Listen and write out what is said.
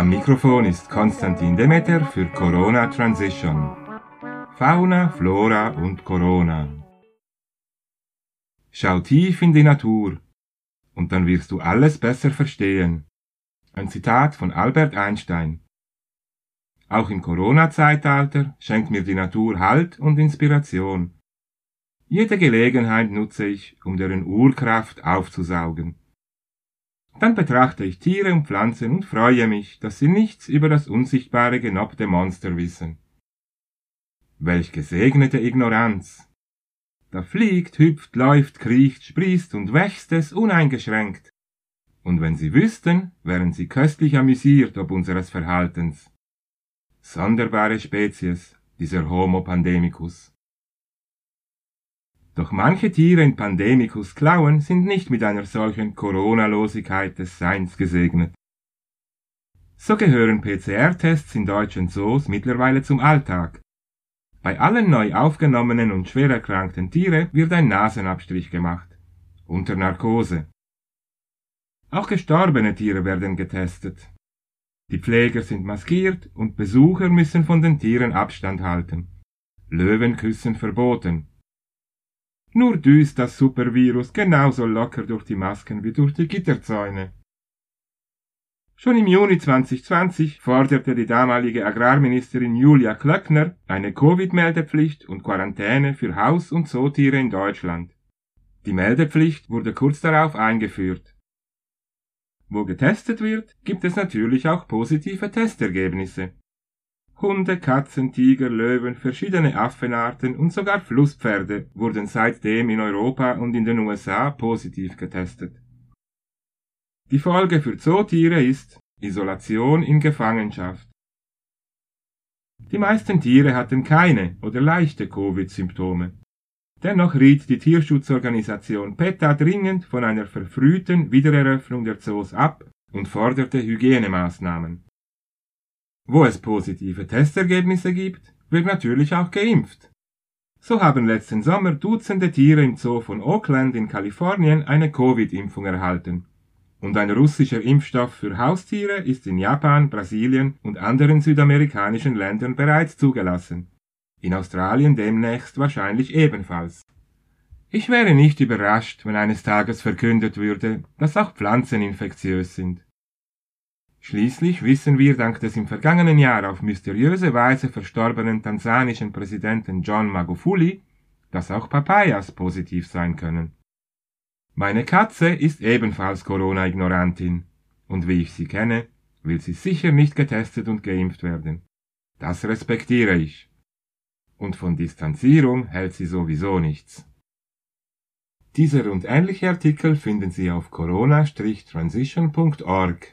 Am Mikrofon ist Konstantin Demeter für Corona Transition. Fauna, Flora und Corona. Schau tief in die Natur und dann wirst du alles besser verstehen. Ein Zitat von Albert Einstein. Auch im Corona-Zeitalter schenkt mir die Natur Halt und Inspiration. Jede Gelegenheit nutze ich, um deren Urkraft aufzusaugen. Dann betrachte ich Tiere und Pflanzen und freue mich, dass sie nichts über das unsichtbare genoppte Monster wissen. Welch gesegnete Ignoranz! Da fliegt, hüpft, läuft, kriecht, sprießt und wächst es uneingeschränkt. Und wenn sie wüssten, wären sie köstlich amüsiert ob unseres Verhaltens. Sonderbare Spezies, dieser Homo pandemicus. Doch manche Tiere in Pandemicus Klauen sind nicht mit einer solchen Coronalosigkeit des Seins gesegnet. So gehören PCR-Tests in deutschen Zoos mittlerweile zum Alltag. Bei allen neu aufgenommenen und schwer erkrankten Tiere wird ein Nasenabstrich gemacht. Unter Narkose. Auch gestorbene Tiere werden getestet. Die Pfleger sind maskiert und Besucher müssen von den Tieren Abstand halten. Löwenküssen verboten. Nur düst das Supervirus genauso locker durch die Masken wie durch die Gitterzäune. Schon im Juni 2020 forderte die damalige Agrarministerin Julia Klöckner eine Covid-Meldepflicht und Quarantäne für Haus- und Zootiere in Deutschland. Die Meldepflicht wurde kurz darauf eingeführt. Wo getestet wird, gibt es natürlich auch positive Testergebnisse. Hunde, Katzen, Tiger, Löwen, verschiedene Affenarten und sogar Flusspferde wurden seitdem in Europa und in den USA positiv getestet. Die Folge für Zootiere ist Isolation in Gefangenschaft. Die meisten Tiere hatten keine oder leichte Covid-Symptome. Dennoch riet die Tierschutzorganisation PETA dringend von einer verfrühten Wiedereröffnung der Zoos ab und forderte Hygienemaßnahmen. Wo es positive Testergebnisse gibt, wird natürlich auch geimpft. So haben letzten Sommer Dutzende Tiere im Zoo von Oakland in Kalifornien eine Covid-Impfung erhalten. Und ein russischer Impfstoff für Haustiere ist in Japan, Brasilien und anderen südamerikanischen Ländern bereits zugelassen. In Australien demnächst wahrscheinlich ebenfalls. Ich wäre nicht überrascht, wenn eines Tages verkündet würde, dass auch Pflanzen infektiös sind. Schließlich wissen wir dank des im vergangenen Jahr auf mysteriöse Weise verstorbenen tansanischen Präsidenten John Magufuli, dass auch Papayas positiv sein können. Meine Katze ist ebenfalls Corona-Ignorantin, und wie ich sie kenne, will sie sicher nicht getestet und geimpft werden. Das respektiere ich. Und von Distanzierung hält sie sowieso nichts. Diese und ähnliche Artikel finden Sie auf corona-transition.org.